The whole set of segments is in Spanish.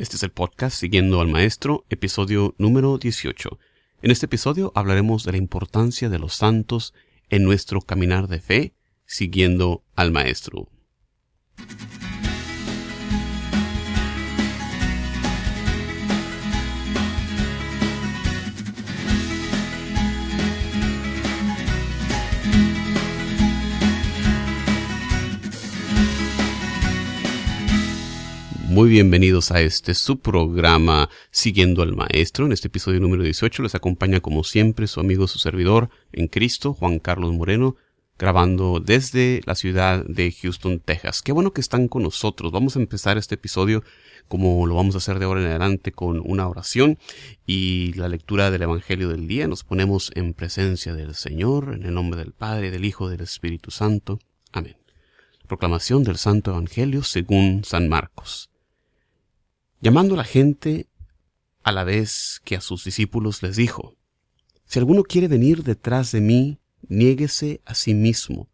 Este es el podcast Siguiendo al Maestro, episodio número 18. En este episodio hablaremos de la importancia de los santos en nuestro caminar de fe, siguiendo al Maestro. Muy bienvenidos a este su programa Siguiendo al Maestro. En este episodio número 18 les acompaña como siempre su amigo, su servidor en Cristo, Juan Carlos Moreno, grabando desde la ciudad de Houston, Texas. Qué bueno que están con nosotros. Vamos a empezar este episodio como lo vamos a hacer de ahora en adelante con una oración y la lectura del Evangelio del día. Nos ponemos en presencia del Señor, en el nombre del Padre, del Hijo, del Espíritu Santo. Amén. Proclamación del Santo Evangelio según San Marcos llamando a la gente a la vez que a sus discípulos les dijo, Si alguno quiere venir detrás de mí, niéguese a sí mismo,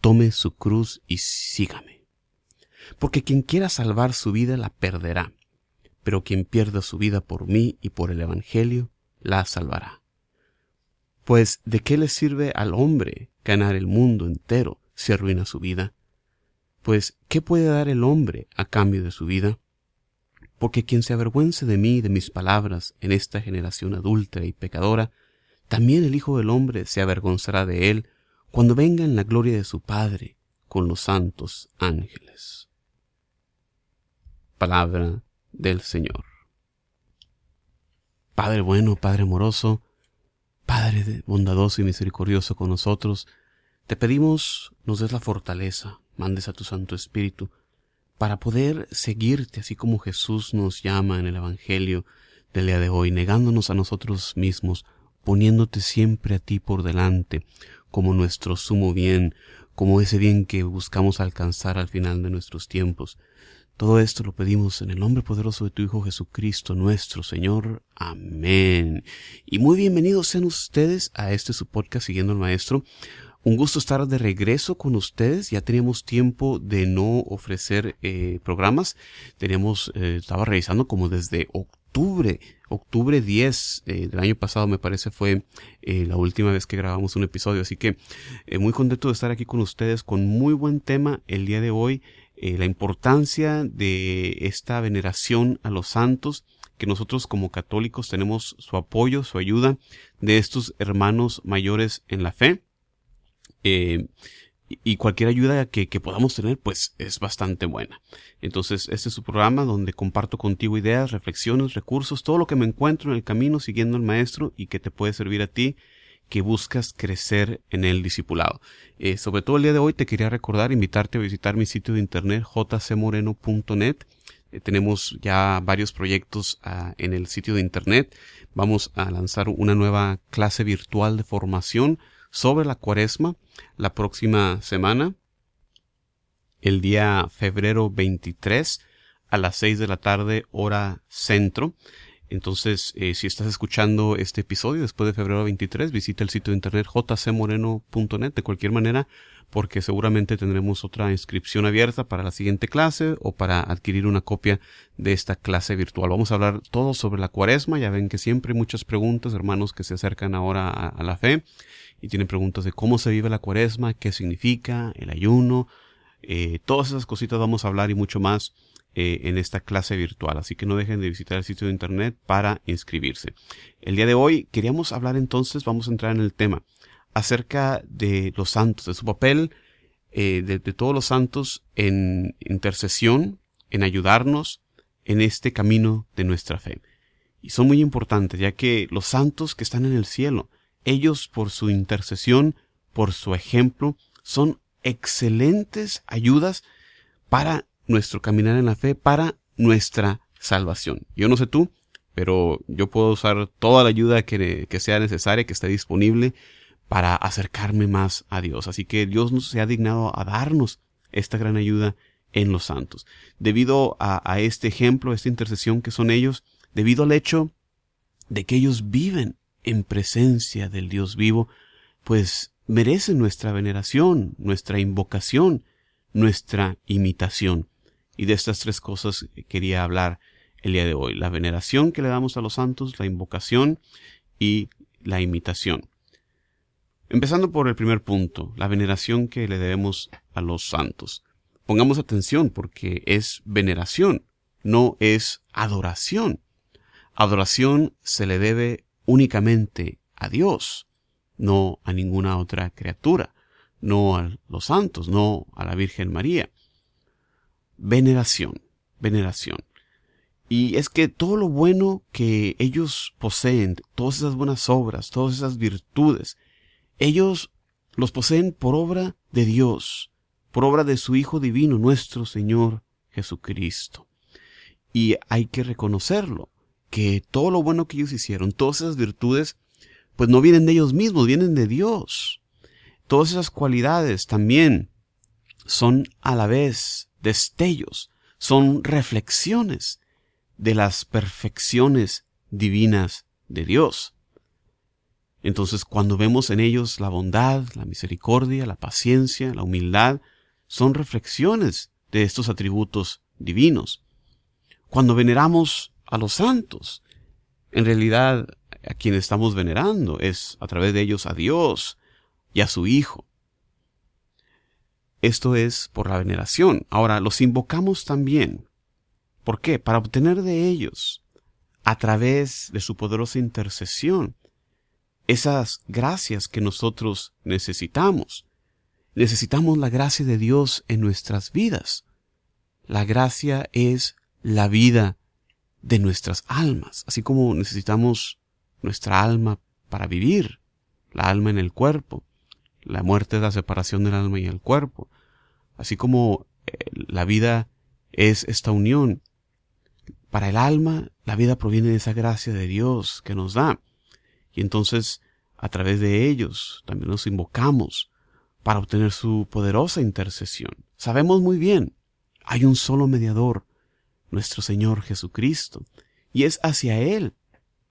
tome su cruz y sígame. Porque quien quiera salvar su vida la perderá, pero quien pierda su vida por mí y por el Evangelio, la salvará. Pues, ¿de qué le sirve al hombre ganar el mundo entero si arruina su vida? Pues, ¿qué puede dar el hombre a cambio de su vida? Porque quien se avergüence de mí y de mis palabras en esta generación adúltera y pecadora, también el Hijo del Hombre se avergonzará de él cuando venga en la gloria de su Padre con los santos ángeles. Palabra del Señor. Padre bueno, Padre amoroso, Padre bondadoso y misericordioso con nosotros, te pedimos nos des la fortaleza, mandes a tu Santo Espíritu, para poder seguirte así como Jesús nos llama en el Evangelio del día de hoy, negándonos a nosotros mismos, poniéndote siempre a ti por delante, como nuestro sumo bien, como ese bien que buscamos alcanzar al final de nuestros tiempos. Todo esto lo pedimos en el nombre poderoso de tu Hijo Jesucristo, nuestro Señor. Amén. Y muy bienvenidos sean ustedes a este su podcast Siguiendo al Maestro. Un gusto estar de regreso con ustedes. Ya teníamos tiempo de no ofrecer eh, programas. Teníamos, eh, estaba revisando como desde octubre, octubre 10 eh, del año pasado me parece fue la última vez que grabamos un episodio. Así que muy contento de estar aquí con ustedes con muy buen tema el día de hoy. la importancia de esta veneración a los santos que nosotros como católicos tenemos su apoyo, su ayuda de estos hermanos mayores en la fe. Eh, y cualquier ayuda que, podamos tener, pues es bastante buena. Entonces, este es su programa donde comparto contigo ideas, reflexiones, recursos, todo lo que me encuentro en el camino siguiendo al maestro y que te puede servir a ti que buscas crecer en el discipulado. Eh, sobre todo el día de hoy te quería recordar, invitarte a visitar mi sitio de internet jcmoreno.net. Eh, tenemos ya varios proyectos ah, en el sitio de internet. Vamos a lanzar una nueva clase virtual de formación sobre la cuaresma la próxima semana, el día febrero 23 a las 6 de la tarde hora centro. Entonces, eh, si estás escuchando este episodio después de febrero 23, visita el sitio de internet jcmoreno.net de cualquier manera, porque seguramente tendremos otra inscripción abierta para la siguiente clase o para adquirir una copia de esta clase virtual. Vamos a hablar todo sobre la cuaresma. Ya ven que siempre hay muchas preguntas, hermanos, que se acercan ahora a la fe y tienen preguntas de cómo se vive la cuaresma, qué significa el ayuno, eh, todas esas cositas vamos a hablar y mucho más eh, en esta clase virtual. Así que no dejen de visitar el sitio de internet para inscribirse. El día de hoy queríamos hablar entonces, vamos a entrar en el tema, acerca de los santos, de su papel, eh, de, de todos los santos en intercesión, en ayudarnos en este camino de nuestra fe. Y son muy importantes, ya que los santos que están en el cielo, ellos, por su intercesión, por su ejemplo, son excelentes ayudas para nuestro caminar en la fe, para nuestra salvación. Yo no sé tú, pero yo puedo usar toda la ayuda que, sea necesaria, que esté disponible para acercarme más a Dios. Así que Dios nos ha dignado a darnos esta gran ayuda en los santos. Debido a, a este ejemplo, a esta intercesión que son ellos, debido al hecho de que ellos viven en presencia del Dios vivo, pues merece nuestra veneración, nuestra invocación, nuestra imitación. Y de estas tres cosas quería hablar el día de hoy. La veneración que le damos a los santos, la invocación y la imitación. Empezando por el primer punto, la veneración que le debemos a los santos. Pongamos atención porque es veneración, no es adoración. Adoración se le debe únicamente a Dios, no a ninguna otra criatura, no a los santos, no a la Virgen María. Veneración, veneración. Y es que todo lo bueno que ellos poseen, todas esas buenas obras, todas esas virtudes, ellos los poseen por obra de Dios, por obra de su Hijo Divino, nuestro Señor Jesucristo. Y hay que reconocerlo, que todo lo bueno que ellos hicieron, todas esas virtudes, pues no vienen de ellos mismos, vienen de Dios. Todas esas cualidades también son a la vez destellos, son reflexiones de las perfecciones divinas de Dios. Entonces, cuando vemos en ellos la bondad, la misericordia, la paciencia, la humildad, son reflexiones de estos atributos divinos. Cuando veneramos a los santos, en realidad a quien estamos venerando es a través de ellos a Dios y a su Hijo. Esto es por la veneración. Ahora, los invocamos también. ¿Por qué? Para obtener de ellos, a través de su poderosa intercesión, esas gracias que nosotros necesitamos. Necesitamos la gracia de Dios en nuestras vidas. La gracia es la vida de nuestras almas, así como necesitamos nuestra alma para vivir, la alma en el cuerpo. La muerte es la separación del alma y el cuerpo. Así como eh, la vida es esta unión. Para el alma, la vida proviene de esa gracia de Dios que nos da. Y entonces, a través de ellos, también nos invocamos para obtener su poderosa intercesión. Sabemos muy bien, hay un solo mediador, nuestro Señor Jesucristo, y es hacia Él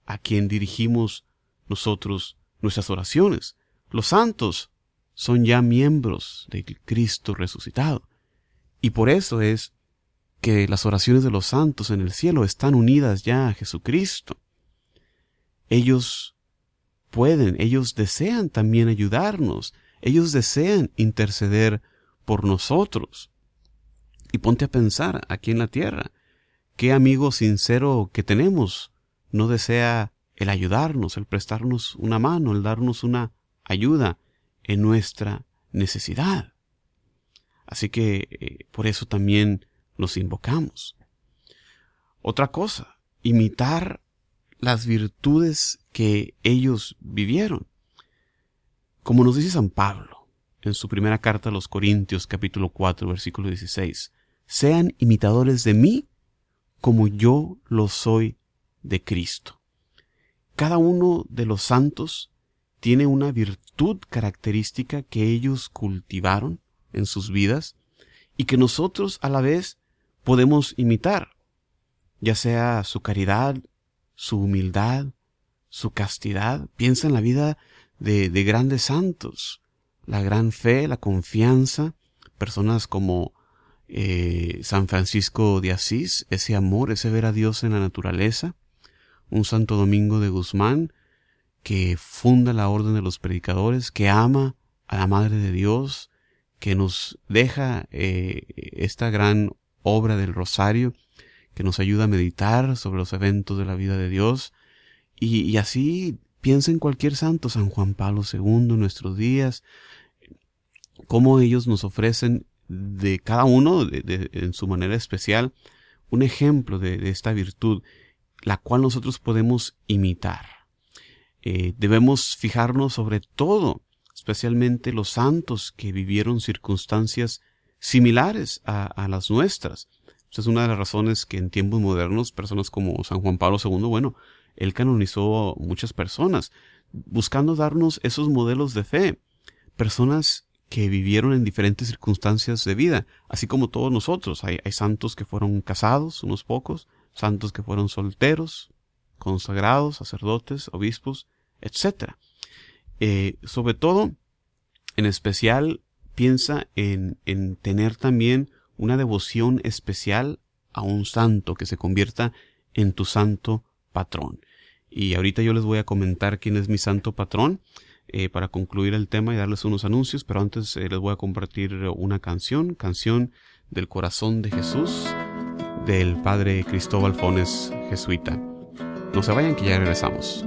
a quien dirigimos nosotros nuestras oraciones. Los santos son ya miembros de Cristo resucitado. Y por eso es que las oraciones de los santos en el cielo están unidas ya a Jesucristo. Ellos pueden, ellos desean también ayudarnos, ellos desean interceder por nosotros. Y ponte a pensar aquí en la tierra, qué amigo sincero que tenemos no desea el ayudarnos, el prestarnos una mano, el darnos una ayuda en nuestra necesidad. Así que eh, por eso también nos invocamos. Otra cosa, imitar las virtudes que ellos vivieron. Como nos dice San Pablo en su primera carta a los Corintios capítulo 4 versículo 16, sean imitadores de mí como yo lo soy de Cristo. Cada uno de los santos tiene una virtud característica que ellos cultivaron en sus vidas y que nosotros a la vez podemos imitar, ya sea su caridad, su humildad, su castidad. Piensa en la vida de, de grandes santos, la gran fe, la confianza, personas como eh, San Francisco de Asís, ese amor, ese ver a Dios en la naturaleza, un Santo Domingo de Guzmán, que funda la orden de los predicadores, que ama a la Madre de Dios, que nos deja eh, esta gran obra del Rosario, que nos ayuda a meditar sobre los eventos de la vida de Dios, y, así piensa en cualquier santo, San Juan Pablo II, nuestros días, cómo ellos nos ofrecen de cada uno, en su manera especial, un ejemplo de, esta virtud, la cual nosotros podemos imitar. Eh, debemos fijarnos sobre todo, especialmente los santos que vivieron circunstancias similares a, las nuestras. Esa es una de las razones que en tiempos modernos personas como San Juan Pablo II, bueno, él canonizó muchas personas, buscando darnos esos modelos de fe, personas que vivieron en diferentes circunstancias de vida, así como todos nosotros. Hay, santos que fueron casados, unos pocos, santos que fueron solteros, consagrados, sacerdotes, obispos, etc. Eh, sobre todo, en especial, piensa en, en tener también una devoción especial a un santo que se convierta en tu santo patrón. Y ahorita yo les voy a comentar quién es mi santo patrón eh, para concluir el tema y darles unos anuncios, pero antes eh, les voy a compartir una canción, canción del corazón de Jesús, del padre Cristóbal Fones, jesuita. No se vayan que ya regresamos.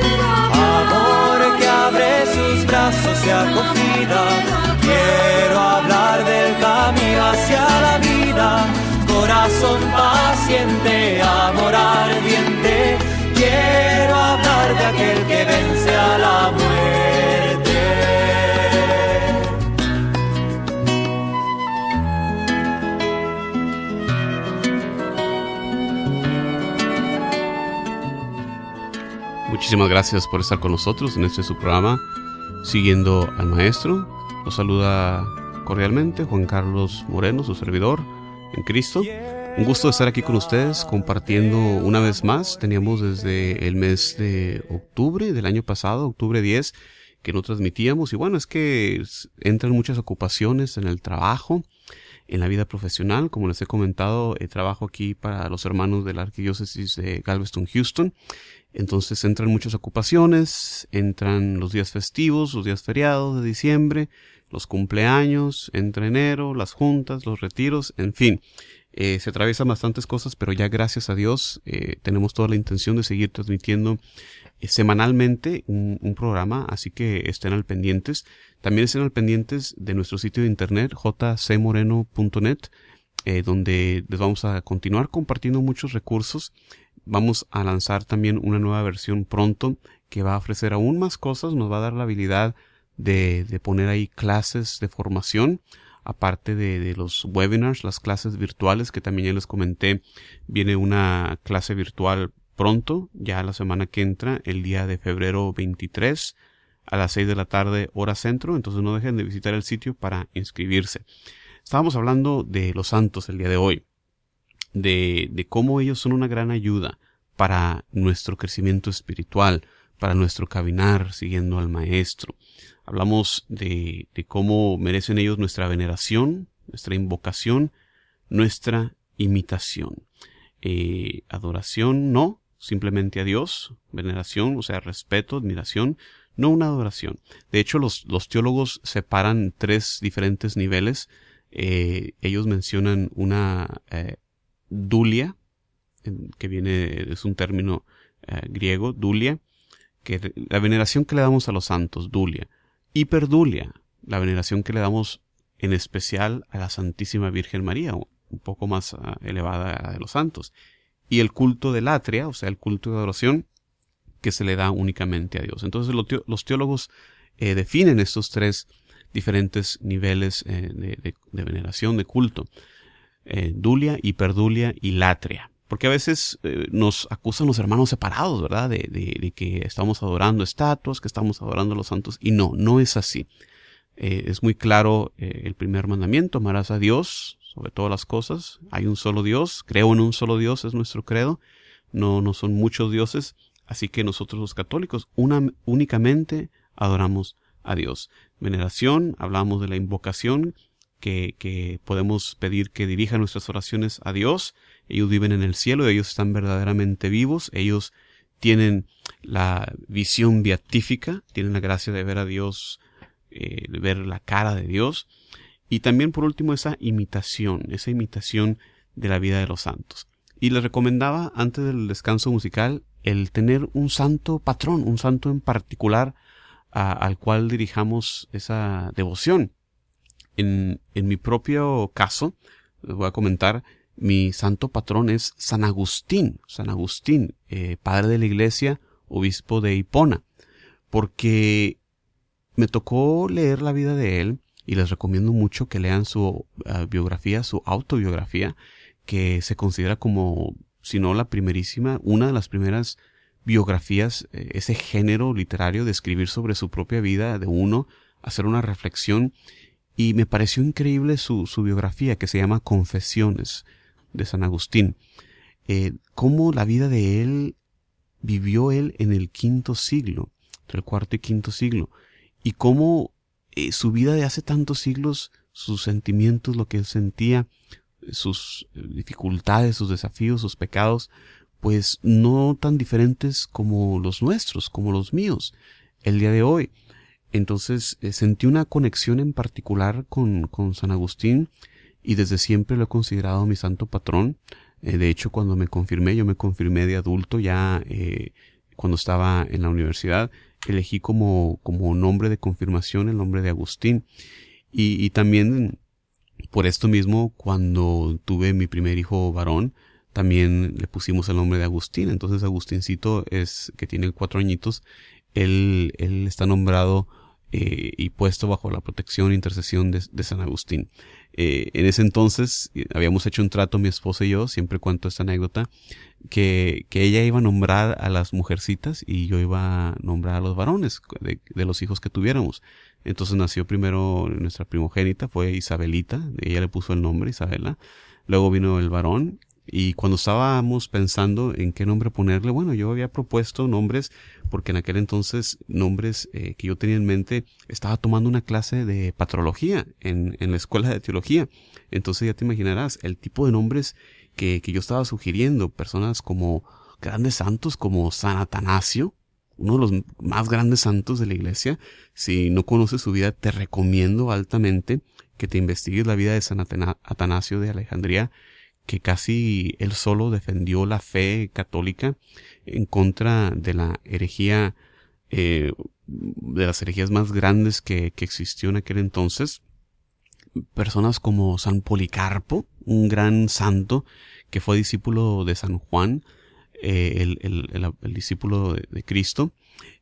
amor que abre sus brazos de acogida. Quiero hablar del camino hacia la vida, corazón paciente, amor ardiente. Quiero hablar de aquel que vence Muchísimas gracias por estar con nosotros en este su programa, Siguiendo al Maestro. Los saluda cordialmente Juan Carlos Moreno, su servidor en Cristo. Un gusto estar aquí con ustedes compartiendo una vez más. Teníamos desde el mes de octubre del año pasado, octubre 10, que no transmitíamos. Y bueno, es que entran muchas ocupaciones en el trabajo, en la vida profesional. Como les he comentado, eh, trabajo aquí para los hermanos de la Arquidiócesis de Galveston, Houston. Entonces entran muchas ocupaciones, entran los días festivos, los días feriados de diciembre, los cumpleaños, entra enero, las juntas, los retiros, en fin. Eh, se atraviesan bastantes cosas, pero ya gracias a Dios eh, tenemos toda la intención de seguir transmitiendo eh, semanalmente un, un, programa, así que estén al pendientes. También estén al pendientes de nuestro sitio de internet jcmoreno.net, donde les vamos a continuar compartiendo muchos recursos Vamos a lanzar también una nueva versión pronto que va a ofrecer aún más cosas, nos va a dar la habilidad de, de poner ahí clases de formación, aparte de, de, los webinars, las clases virtuales que también ya les comenté, viene una clase virtual pronto, ya la semana que entra, el día de febrero 23 a las 6 de la tarde hora centro, entonces no dejen de visitar el sitio para inscribirse. Estábamos hablando de los santos el día de hoy de, de cómo ellos son una gran ayuda para nuestro crecimiento espiritual, para nuestro caminar siguiendo al Maestro. Hablamos de, de cómo merecen ellos nuestra veneración, nuestra invocación, nuestra imitación. Eh, adoración no, simplemente a Dios, veneración, o sea, respeto, admiración, no una adoración. De hecho, los, los teólogos separan tres diferentes niveles. Eh, ellos mencionan una eh, dulia, que viene, es un término eh, griego, dulia, que la veneración que le damos a los santos, dulia. Hiperdulia, la veneración que le damos en especial a la Santísima Virgen María, un poco más ah, elevada a la de los santos. Y el culto de latria, o sea, el culto de adoración, que se le da únicamente a Dios. Entonces los teólogos eh, definen estos tres diferentes niveles eh, de, veneración, de culto eh, dulia, hiperdulia y latria. Porque a veces eh, nos acusan los hermanos separados, ¿verdad? De, que estamos adorando estatuas, que estamos adorando a los santos. Y no, no es así. Eh, es muy claro eh, el primer mandamiento, amarás a Dios sobre todas las cosas. Hay un solo Dios, creo en un solo Dios, es nuestro credo. No, no son muchos dioses, así que nosotros los católicos únicamente adoramos a Dios. Veneración, hablamos de la invocación, que, podemos pedir que dirija nuestras oraciones a Dios. Ellos viven en el cielo, ellos están verdaderamente vivos, ellos tienen la visión beatífica, tienen la gracia de ver a Dios, eh, de ver la cara de Dios. Y también por último esa imitación, esa imitación de la vida de los santos. Y les recomendaba antes del descanso musical el tener un santo patrón, un santo en particular al cual dirijamos esa devoción. En, mi propio caso, les voy a comentar, mi santo patrón es San Agustín, San Agustín, eh, padre de la iglesia, obispo de Hipona, porque me tocó leer la vida de él y les recomiendo mucho que lean su ah, biografía, su autobiografía, que se considera como, si no la primerísima, una de las primeras biografías, eh, ese género literario de escribir sobre su propia vida de uno, hacer una reflexión y me pareció increíble su, su biografía que se llama Confesiones de San Agustín. Eh, cómo la vida de él vivió él en el quinto siglo, entre el cuarto y quinto siglo, y cómo eh, su vida de hace tantos siglos, sus sentimientos, lo que él sentía, sus dificultades, sus desafíos, sus pecados, pues no tan diferentes como los nuestros, como los míos, el día de hoy. Entonces eh, sentí una conexión en particular con, con San Agustín y desde siempre lo he considerado mi santo patrón. Eh, de hecho, cuando me confirmé, yo me confirmé de adulto ya eh, cuando estaba en la universidad, elegí como, como nombre de confirmación el nombre de Agustín. Y, y también por esto mismo, cuando tuve mi primer hijo varón, también le pusimos el nombre de Agustín. Entonces Agustincito es, que tiene cuatro añitos, él, él está nombrado eh, y puesto bajo la protección e intercesión de, San Agustín. Eh, en ese entonces eh, habíamos hecho un trato mi esposa y yo, siempre cuento esta anécdota, que, que ella iba a nombrar a las mujercitas y yo iba a nombrar a los varones de, de los hijos que tuviéramos. Entonces nació primero nuestra primogénita, fue Isabelita, ella le puso el nombre Isabela. Luego vino el varón y cuando estábamos pensando en qué nombre ponerle, bueno, yo había propuesto nombres, porque en aquel entonces nombres eh, que yo tenía en mente, estaba tomando una clase de patrología en, en la escuela de teología. Entonces ya te imaginarás el tipo de nombres que, que yo estaba sugiriendo, personas como grandes santos como San Atanasio, uno de los más grandes santos de la iglesia. Si no conoces su vida, te recomiendo altamente que te investigues la vida de San Atanasio de Alejandría que casi él solo defendió la fe católica en contra de la herejía, eh, de las herejías más grandes que, existió en aquel entonces. Personas como San Policarpo, un gran santo que fue discípulo de San Juan, eh, el, el, el, discípulo de, de Cristo.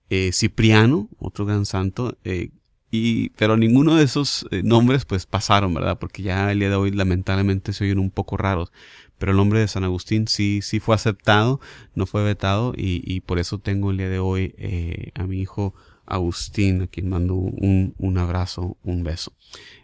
Eh, Cipriano, otro gran santo, eh, y, pero ninguno de esos eh, nombres pues pasaron, ¿verdad? Porque ya el día de hoy lamentablemente se oyen un poco raros. Pero el nombre de San Agustín sí, sí fue aceptado, no fue vetado y, y por eso tengo el día de hoy eh, a mi hijo Agustín, a quien mando un, un abrazo, un beso.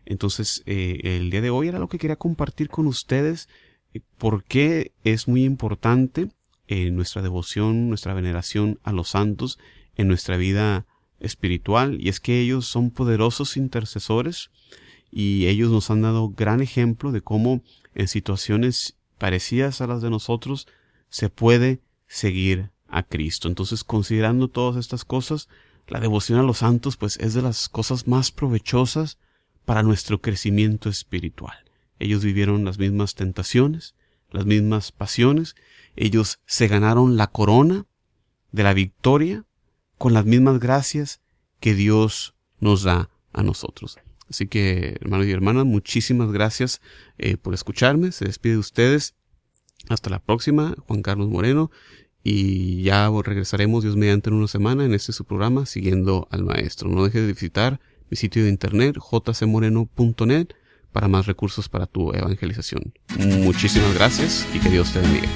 Entonces, eh, el día de hoy era lo que quería compartir con ustedes, eh, porque es muy importante eh, nuestra devoción, nuestra veneración a los santos en nuestra vida espiritual y es que ellos son poderosos intercesores y ellos nos han dado gran ejemplo de cómo en situaciones parecidas a las de nosotros se puede seguir a Cristo. Entonces, considerando todas estas cosas, la devoción a los santos pues es de las cosas más provechosas para nuestro crecimiento espiritual. Ellos vivieron las mismas tentaciones, las mismas pasiones, ellos se ganaron la corona de la victoria con las mismas gracias que Dios nos da a nosotros. Así que, hermanos y hermanas, muchísimas gracias eh, por escucharme. Se despide de ustedes. Hasta la próxima, Juan Carlos Moreno. Y ya regresaremos, Dios mediante, en una semana en este su programa, siguiendo al Maestro. No dejes de visitar mi sitio de internet, jcmoreno.net, para más recursos para tu evangelización. Muchísimas gracias y que Dios te bendiga.